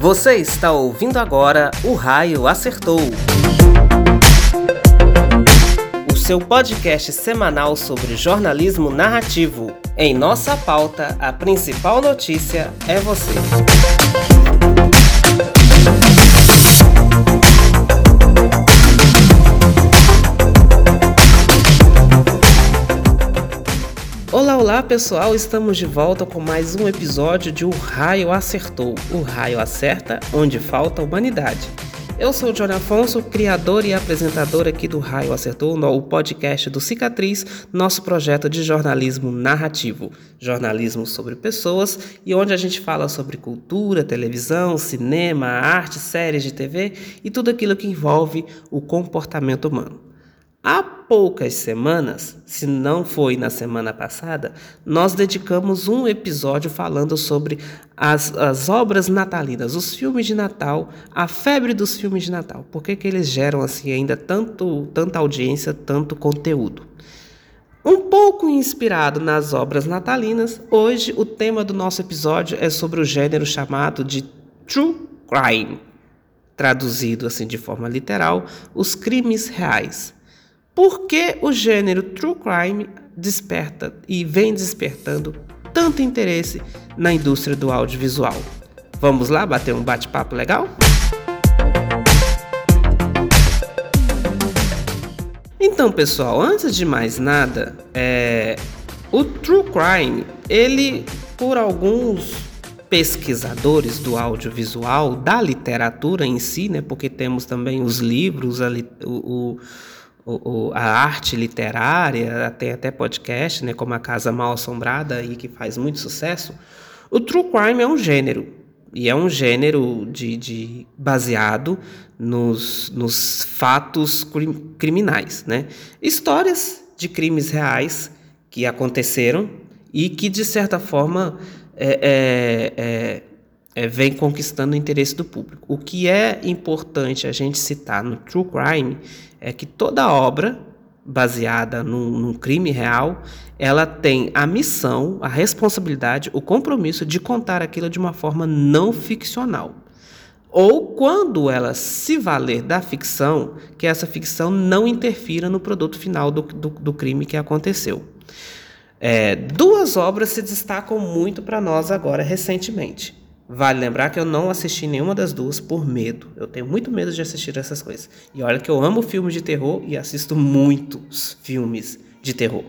Você está ouvindo agora O Raio Acertou. O seu podcast semanal sobre jornalismo narrativo. Em nossa pauta, a principal notícia é você. Olá, pessoal, estamos de volta com mais um episódio de O Raio Acertou. O Raio acerta onde falta humanidade. Eu sou o Johnny Afonso, criador e apresentador aqui do Raio Acertou, o podcast do Cicatriz, nosso projeto de jornalismo narrativo. Jornalismo sobre pessoas e onde a gente fala sobre cultura, televisão, cinema, arte, séries de TV e tudo aquilo que envolve o comportamento humano. Há poucas semanas, se não foi na semana passada, nós dedicamos um episódio falando sobre as, as obras natalinas, os filmes de Natal, a febre dos filmes de Natal. Por que, que eles geram assim ainda tanto, tanta audiência, tanto conteúdo? Um pouco inspirado nas obras natalinas, hoje o tema do nosso episódio é sobre o gênero chamado de True Crime, traduzido assim de forma literal, os crimes reais. Por que o gênero true crime desperta e vem despertando tanto interesse na indústria do audiovisual? Vamos lá bater um bate-papo legal? Então, pessoal, antes de mais nada, é, o true crime, ele, por alguns pesquisadores do audiovisual, da literatura em si, né, porque temos também os livros, a, o, o o, o, a arte literária, tem até podcast, né, como a Casa Mal Assombrada, aí, que faz muito sucesso. O true crime é um gênero, e é um gênero de, de baseado nos, nos fatos criminais, né? Histórias de crimes reais que aconteceram e que, de certa forma, é, é, é, é, vem conquistando o interesse do público. O que é importante a gente citar no true crime é que toda obra baseada num, num, crime real, ela tem a missão, a responsabilidade, o compromisso de contar aquilo de uma forma não ficcional. Ou quando ela se valer da ficção, que essa ficção não interfira no produto final do, do, do crime que aconteceu. É, duas obras se destacam muito para nós agora recentemente. Vale lembrar que eu não assisti nenhuma das duas por medo. Eu tenho muito medo de assistir essas coisas. E olha que eu amo filmes de terror e assisto muitos filmes de terror.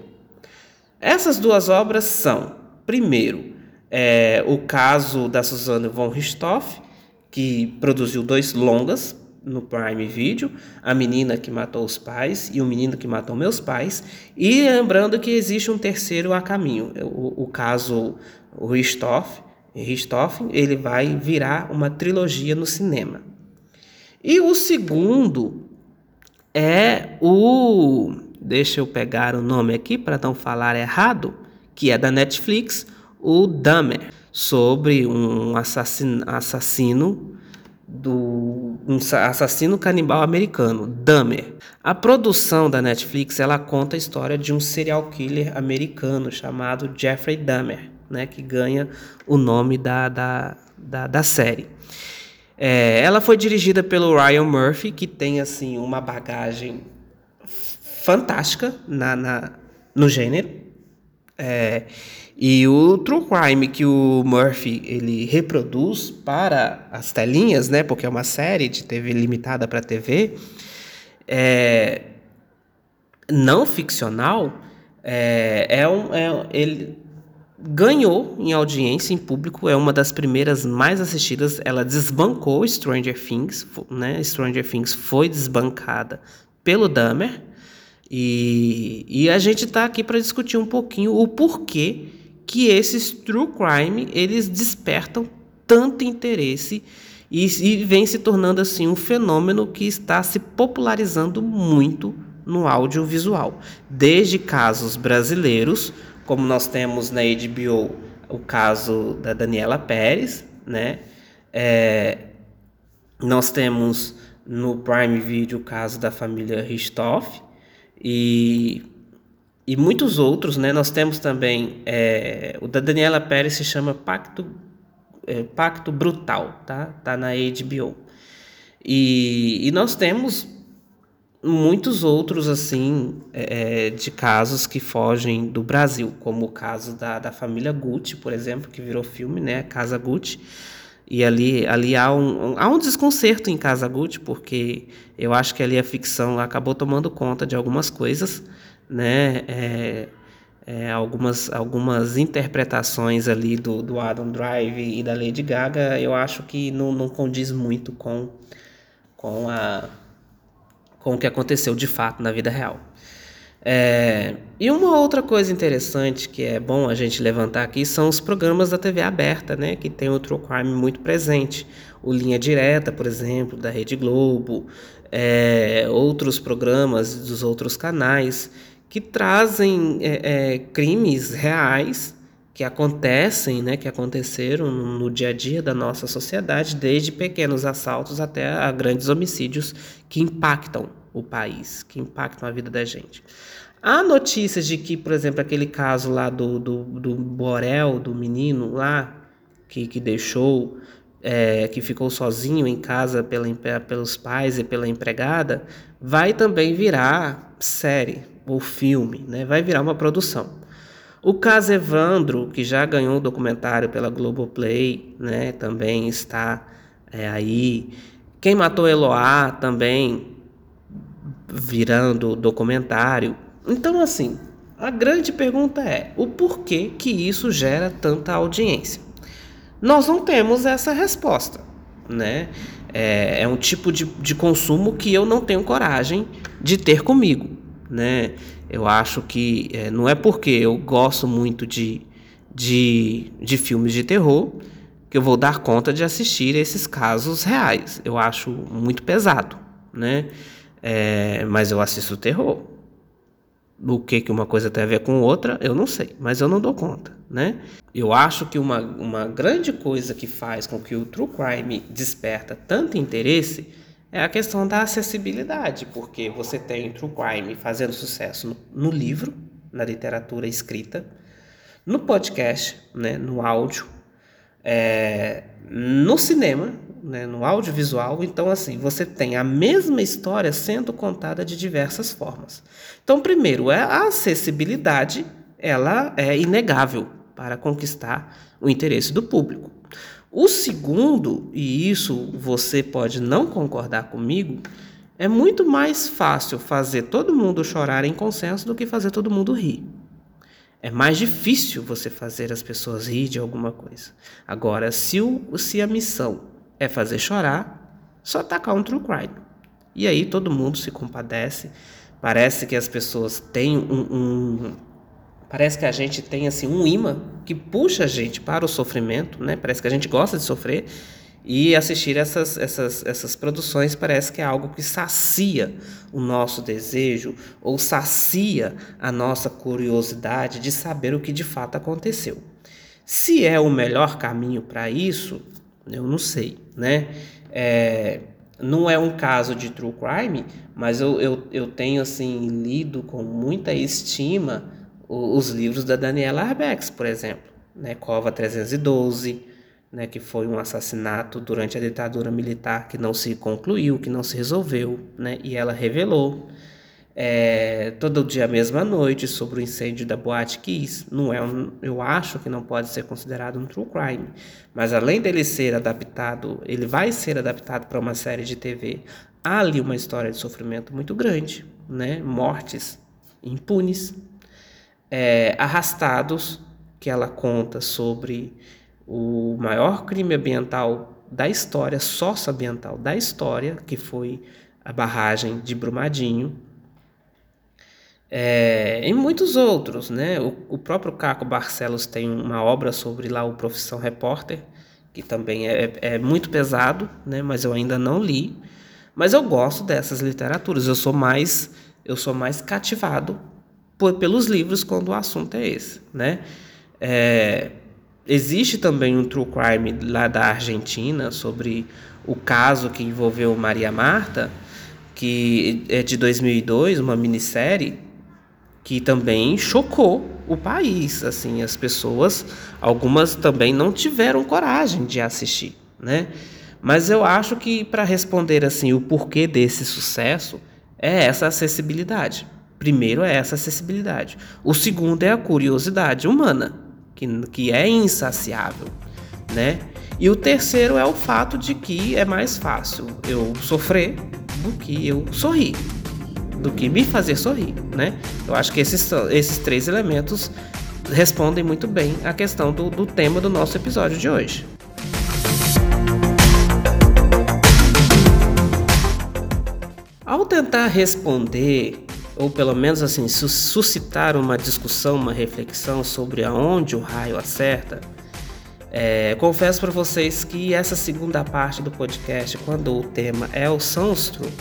Essas duas obras são, primeiro, é, o caso da Suzanne von Richthofen, que produziu dois longas no Prime Video, A Menina que Matou os Pais e O Menino que Matou Meus Pais, e lembrando que existe um terceiro a caminho, o, o caso Richthofen, Richthofen, ele vai virar uma trilogia no cinema. E o segundo é o. Deixa eu pegar o nome aqui para não falar errado, que é da Netflix, o Dahmer, sobre um assassino, assassino do um assassino canibal americano, Dahmer. A produção da Netflix ela conta a história de um serial killer americano chamado Jeffrey Dahmer né, que ganha o nome da, da, da, da série. É, ela foi dirigida pelo Ryan Murphy, que tem assim uma bagagem fantástica na, na no gênero. É, e o True Crime que o Murphy ele reproduz para as telinhas, né, porque é uma série de TV limitada para TV, é, não ficcional, é, é um, é, ele ganhou em audiência em público, é uma das primeiras mais assistidas. Ela desbancou Stranger Things, né? Stranger Things foi desbancada pelo Dahmer. E, e a gente está aqui para discutir um pouquinho o porquê que esses true crime eles despertam tanto interesse e, e vem se tornando assim um fenômeno que está se popularizando muito no audiovisual, desde casos brasileiros como nós temos na HBO o caso da Daniela Pérez, né? É, nós temos no Prime Video o caso da família Richthofen e, e muitos outros, né? Nós temos também é, o da Daniela Pérez se chama Pacto é, Pacto Brutal, tá? Tá na HBO. E, e nós temos muitos outros assim é, é, de casos que fogem do Brasil, como o caso da, da família Gucci, por exemplo, que virou filme, né, Casa Gucci. E ali, ali há, um, há um desconcerto em Casa Gucci, porque eu acho que ali a ficção acabou tomando conta de algumas coisas, né? É, é, algumas, algumas interpretações ali do, do Adam Drive e da Lady Gaga, eu acho que não, não condiz muito com, com a com o que aconteceu de fato na vida real. É, e uma outra coisa interessante que é bom a gente levantar aqui são os programas da TV aberta, né, que tem o True Crime muito presente. O Linha Direta, por exemplo, da Rede Globo, é, outros programas dos outros canais que trazem é, é crimes reais que acontecem, né, que aconteceram no dia a dia da nossa sociedade, desde pequenos assaltos até a grandes homicídios que impactam o país, que impactam a vida da gente. Há notícias de que, por exemplo, aquele caso lá do, do, do Borel, do menino lá, que, que deixou, é, que ficou sozinho em casa pela, pelos pais e pela empregada, vai também virar série ou filme, né? vai virar uma produção. O caso Evandro, que já ganhou um documentário pela Globoplay, né, também está é, aí. Quem matou Eloá também virando documentário. Então, assim, a grande pergunta é: o porquê que isso gera tanta audiência? Nós não temos essa resposta, né? É, é um tipo de, de consumo que eu não tenho coragem de ter comigo, né? Eu acho que é, não é porque eu gosto muito de, de, de filmes de terror que eu vou dar conta de assistir esses casos reais. Eu acho muito pesado, né? É, mas eu assisto terror. O que, que uma coisa tem a ver com outra, eu não sei, mas eu não dou conta, né? Eu acho que uma, uma grande coisa que faz com que o true crime desperta tanto interesse é a questão da acessibilidade, porque você tem True Crime fazendo sucesso no, no livro, na literatura escrita, no podcast, né, no áudio, é, no cinema, né, no audiovisual. Então, assim, você tem a mesma história sendo contada de diversas formas. Então, primeiro, é a acessibilidade, ela é inegável para conquistar o interesse do público. O segundo, e isso você pode não concordar comigo, é muito mais fácil fazer todo mundo chorar em consenso do que fazer todo mundo rir. É mais difícil você fazer as pessoas rir de alguma coisa. Agora, se, o, se a missão é fazer chorar, só tacar um true crime. E aí todo mundo se compadece. Parece que as pessoas têm um, um Parece que a gente tem assim um imã que puxa a gente para o sofrimento, né? Parece que a gente gosta de sofrer e assistir essas, essas, essas produções parece que é algo que sacia o nosso desejo ou sacia a nossa curiosidade de saber o que de fato aconteceu. Se é o melhor caminho para isso, eu não sei, né? É, não é um caso de true crime, mas eu, eu, eu tenho assim lido com muita estima os livros da Daniela Arbex, por exemplo, né, Cova 312, né, que foi um assassinato durante a ditadura militar que não se concluiu, que não se resolveu, né, e ela revelou é, todo dia mesma noite sobre o incêndio da Boate Kiss. Não é um, eu acho que não pode ser considerado um true crime, mas além dele ser adaptado, ele vai ser adaptado para uma série de TV. Há ali uma história de sofrimento muito grande, né, mortes impunes, é, Arrastados, que ela conta sobre o maior crime ambiental da história, socioambiental da história, que foi a barragem de Brumadinho. É, e muitos outros, né? O, o, próprio Caco Barcelos tem uma obra sobre lá o Profissão Repórter, que também é, é muito pesado, né? Mas eu ainda não li. Mas eu gosto dessas literaturas. Eu sou mais eu sou mais cativado por, pelos livros quando o assunto é esse, né? É, existe também um true crime lá da Argentina sobre o caso que envolveu Maria Marta, que é de 2002, uma minissérie que também chocou o país. Assim, as pessoas, algumas também não tiveram coragem de assistir, né? Mas eu acho que para responder assim o porquê desse sucesso é essa acessibilidade. Primeiro é essa acessibilidade. O segundo é a curiosidade humana, que, que é insaciável, né? E o terceiro é o fato de que é mais fácil eu sofrer do que eu sorrir, do que me fazer sorrir, né? Eu acho que esses, esses três elementos respondem muito bem à questão do, do tema do nosso episódio de hoje. Ao tentar responder, ou pelo menos assim, suscitar uma discussão, uma reflexão sobre aonde o raio acerta, é, confesso para vocês que essa segunda parte do podcast, quando o tema é o são os true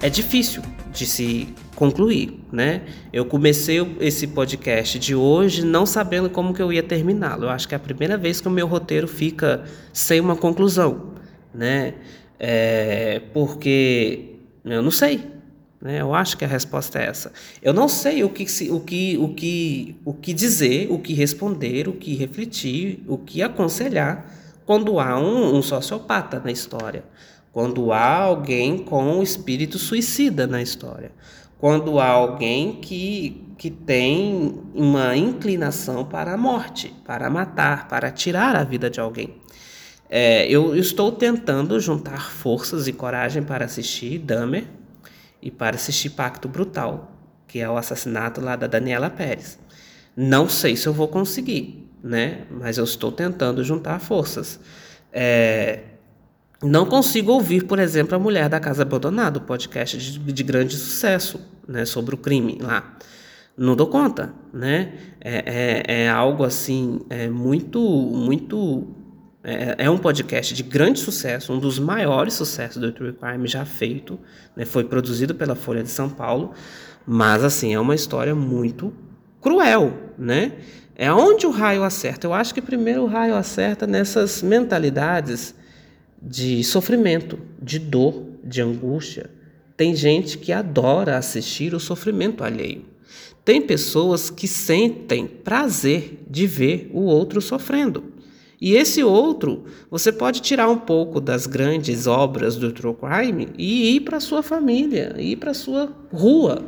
é difícil de se concluir, né? Eu comecei esse podcast de hoje não sabendo como que eu ia terminá-lo. Eu acho que é a primeira vez que o meu roteiro fica sem uma conclusão, né? É, porque eu não sei, né? Eu acho que a resposta é essa. Eu não sei o que, o, que, o, que, o que dizer, o que responder, o que refletir, o que aconselhar quando há um, um sociopata na história, quando há alguém com um espírito suicida na história, quando há alguém que, que tem uma inclinação para a morte, para matar, para tirar a vida de alguém. É, eu estou tentando juntar forças e coragem para assistir Dahmer, e para assistir Pacto Brutal, que é o assassinato lá da Daniela Pérez. Não sei se eu vou conseguir, né? Mas eu estou tentando juntar forças. É... Não consigo ouvir, por exemplo, a Mulher da Casa Abandonada, o podcast de, de grande sucesso, né? Sobre o crime lá. Não dou conta, né? É, é, é algo assim, é muito, muito é, é, um podcast de grande sucesso, um dos maiores sucessos do True Crime já feito. Né? Foi produzido pela Folha de São Paulo, mas assim é uma história muito cruel, né? É onde o raio acerta. Eu acho que primeiro o raio acerta nessas mentalidades de sofrimento, de dor, de angústia. Tem gente que adora assistir o sofrimento alheio. Tem pessoas que sentem prazer de ver o outro sofrendo. E esse outro, você pode tirar um pouco das grandes obras do True Crime e ir para sua família, ir para sua rua,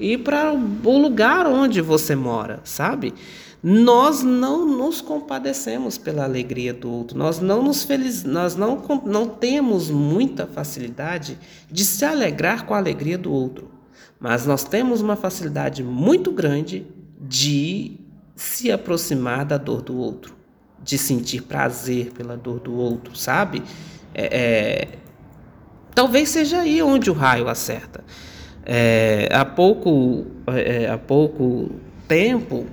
ir para o lugar onde você mora, sabe? Nós não nos compadecemos pela alegria do outro, nós não nos feliz, nós não, não temos muita facilidade de se alegrar com a alegria do outro, mas nós temos uma facilidade muito grande de se aproximar da dor do outro de sentir prazer pela dor do outro, sabe? É, é, talvez seja aí onde o raio acerta. É, há pouco, é, há pouco tempo,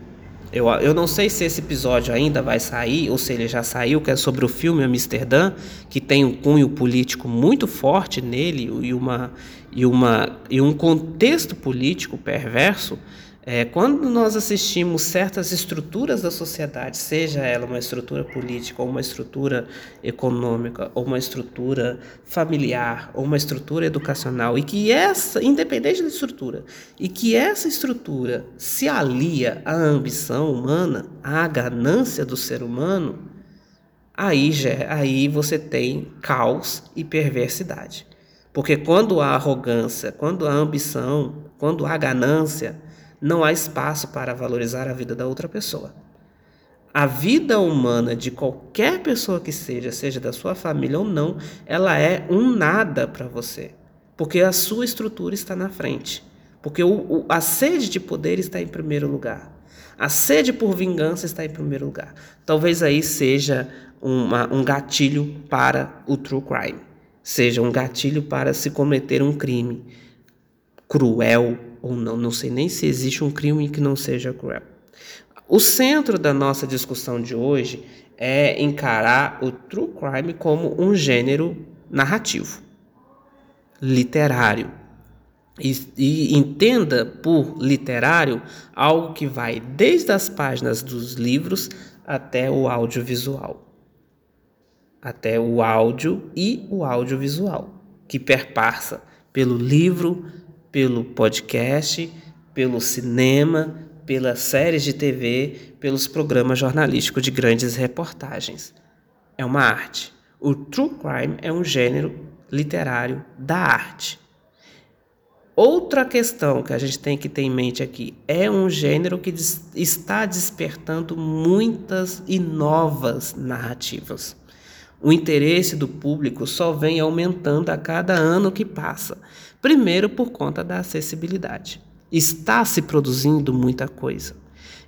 eu, eu não sei se esse episódio ainda vai sair, ou se ele já saiu, que é sobre o filme Amsterdã, que tem um cunho político muito forte nele e, uma, e, uma, e um contexto político perverso. É, quando nós assistimos certas estruturas da sociedade, seja ela uma estrutura política, ou uma estrutura econômica, ou uma estrutura familiar, ou uma estrutura educacional, e que essa, independente da estrutura, e que essa estrutura se alia à ambição humana, à ganância do ser humano, aí, já, aí você tem caos e perversidade. Porque quando há arrogância, quando há ambição, quando há ganância, não há espaço para valorizar a vida da outra pessoa. A vida humana de qualquer pessoa que seja, seja da sua família ou não, ela é um nada para você, porque a sua estrutura está na frente, porque o, o, a sede de poder está em primeiro lugar, a sede por vingança está em primeiro lugar. Talvez aí seja uma, um gatilho para o true crime, seja um gatilho para se cometer um crime cruel, ou não, não sei nem se existe um crime que não seja cruel. O centro da nossa discussão de hoje é encarar o true crime como um gênero narrativo, literário. E, e, entenda por literário algo que vai desde as páginas dos livros até o audiovisual. Até o áudio e o audiovisual, que perpassa pelo livro, pelo podcast, pelo cinema, pelas séries de TV, pelos programas jornalísticos de grandes reportagens. É uma arte. O true crime é um gênero literário da arte. Outra questão que a gente tem que ter em mente aqui é um gênero que está despertando muitas e novas narrativas. O interesse do público só vem aumentando a cada ano que passa. Primeiro, por conta da acessibilidade. Está se produzindo muita coisa.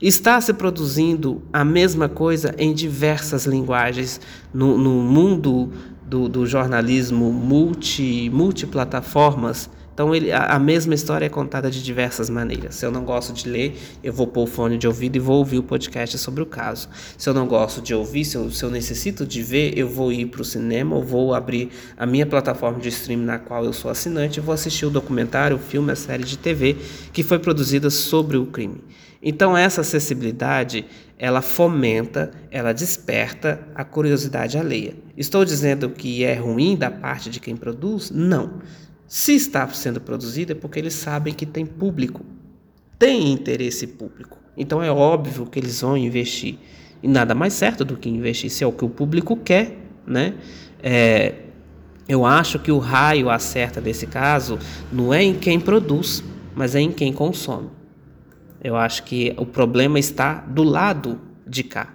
Está se produzindo a mesma coisa em diversas linguagens no, no mundo do, do jornalismo multi, multiplataformas então ele, a, a, mesma história é contada de diversas maneiras. Se eu não gosto de ler, eu vou pôr o fone de ouvido e vou ouvir o podcast sobre o caso. Se eu não gosto de ouvir, se eu, se eu necessito de ver, eu vou ir para o cinema ou vou abrir a minha plataforma de streaming na qual eu sou assinante e vou assistir o documentário, o filme, a série de TV que foi produzida sobre o crime. Então essa acessibilidade ela fomenta, ela desperta a curiosidade alheia. Estou dizendo que é ruim da parte de quem produz? Não. Se está sendo produzido é porque eles sabem que tem público, tem interesse público. Então é óbvio que eles vão investir. E nada mais certo do que investir se é o que o público quer, né? É, eu acho que o raio acerta nesse caso não é em quem produz, mas é em quem consome. Eu acho que o problema está do lado de cá,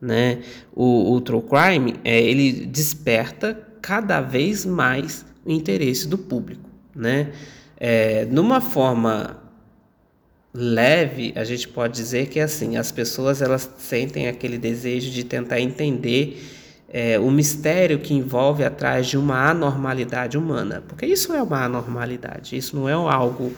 né? O, o true crime é, ele desperta cada vez mais o interesse do público, né? É, numa forma leve, a gente pode dizer que assim, as pessoas elas sentem aquele desejo de tentar entender é, o mistério que envolve atrás de uma anormalidade humana, porque isso é uma anormalidade, isso não é algo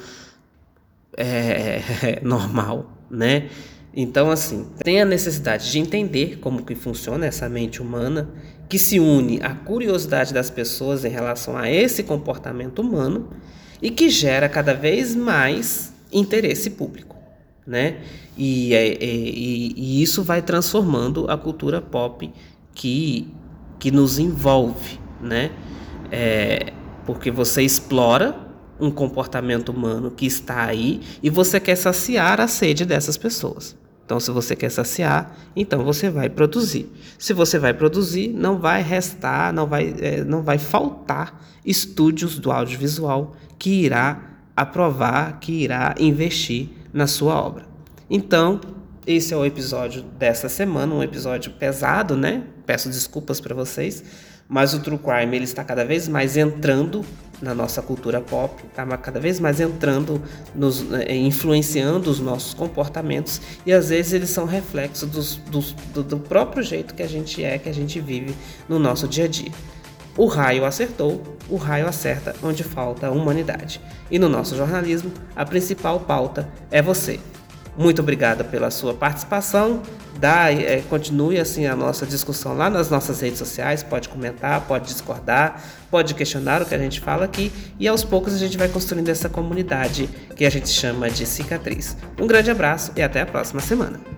é, normal, né? Então, assim, tem a necessidade de entender como que funciona essa mente humana, que se une à curiosidade das pessoas em relação a esse comportamento humano e que gera cada vez mais interesse público, né? E, é, é, e, e isso vai transformando a cultura pop que, que nos envolve, né? É, porque você explora um comportamento humano que está aí e você quer saciar a sede dessas pessoas. Então, se você quer saciar, então você vai produzir. Se você vai produzir, não vai restar, não vai, é, não vai faltar estúdios do audiovisual que irá aprovar, que irá investir na sua obra. Então, esse é o episódio dessa semana, um episódio pesado, né? Peço desculpas para vocês, mas o true crime ele está cada vez mais entrando na nossa cultura pop, está cada vez mais entrando, nos, eh, influenciando os nossos comportamentos e às vezes eles são reflexos dos, dos, do, do próprio jeito que a gente é, que a gente vive no nosso dia a dia. O raio acertou, o raio acerta onde falta humanidade. E no nosso jornalismo, a principal pauta é você. Muito obrigada pela sua participação. Dá, é, continue assim a nossa discussão lá nas nossas redes sociais. Pode comentar, pode discordar, pode questionar o que a gente fala aqui. E aos poucos a gente vai construindo essa comunidade que a gente chama de cicatriz. Um grande abraço e até a próxima semana.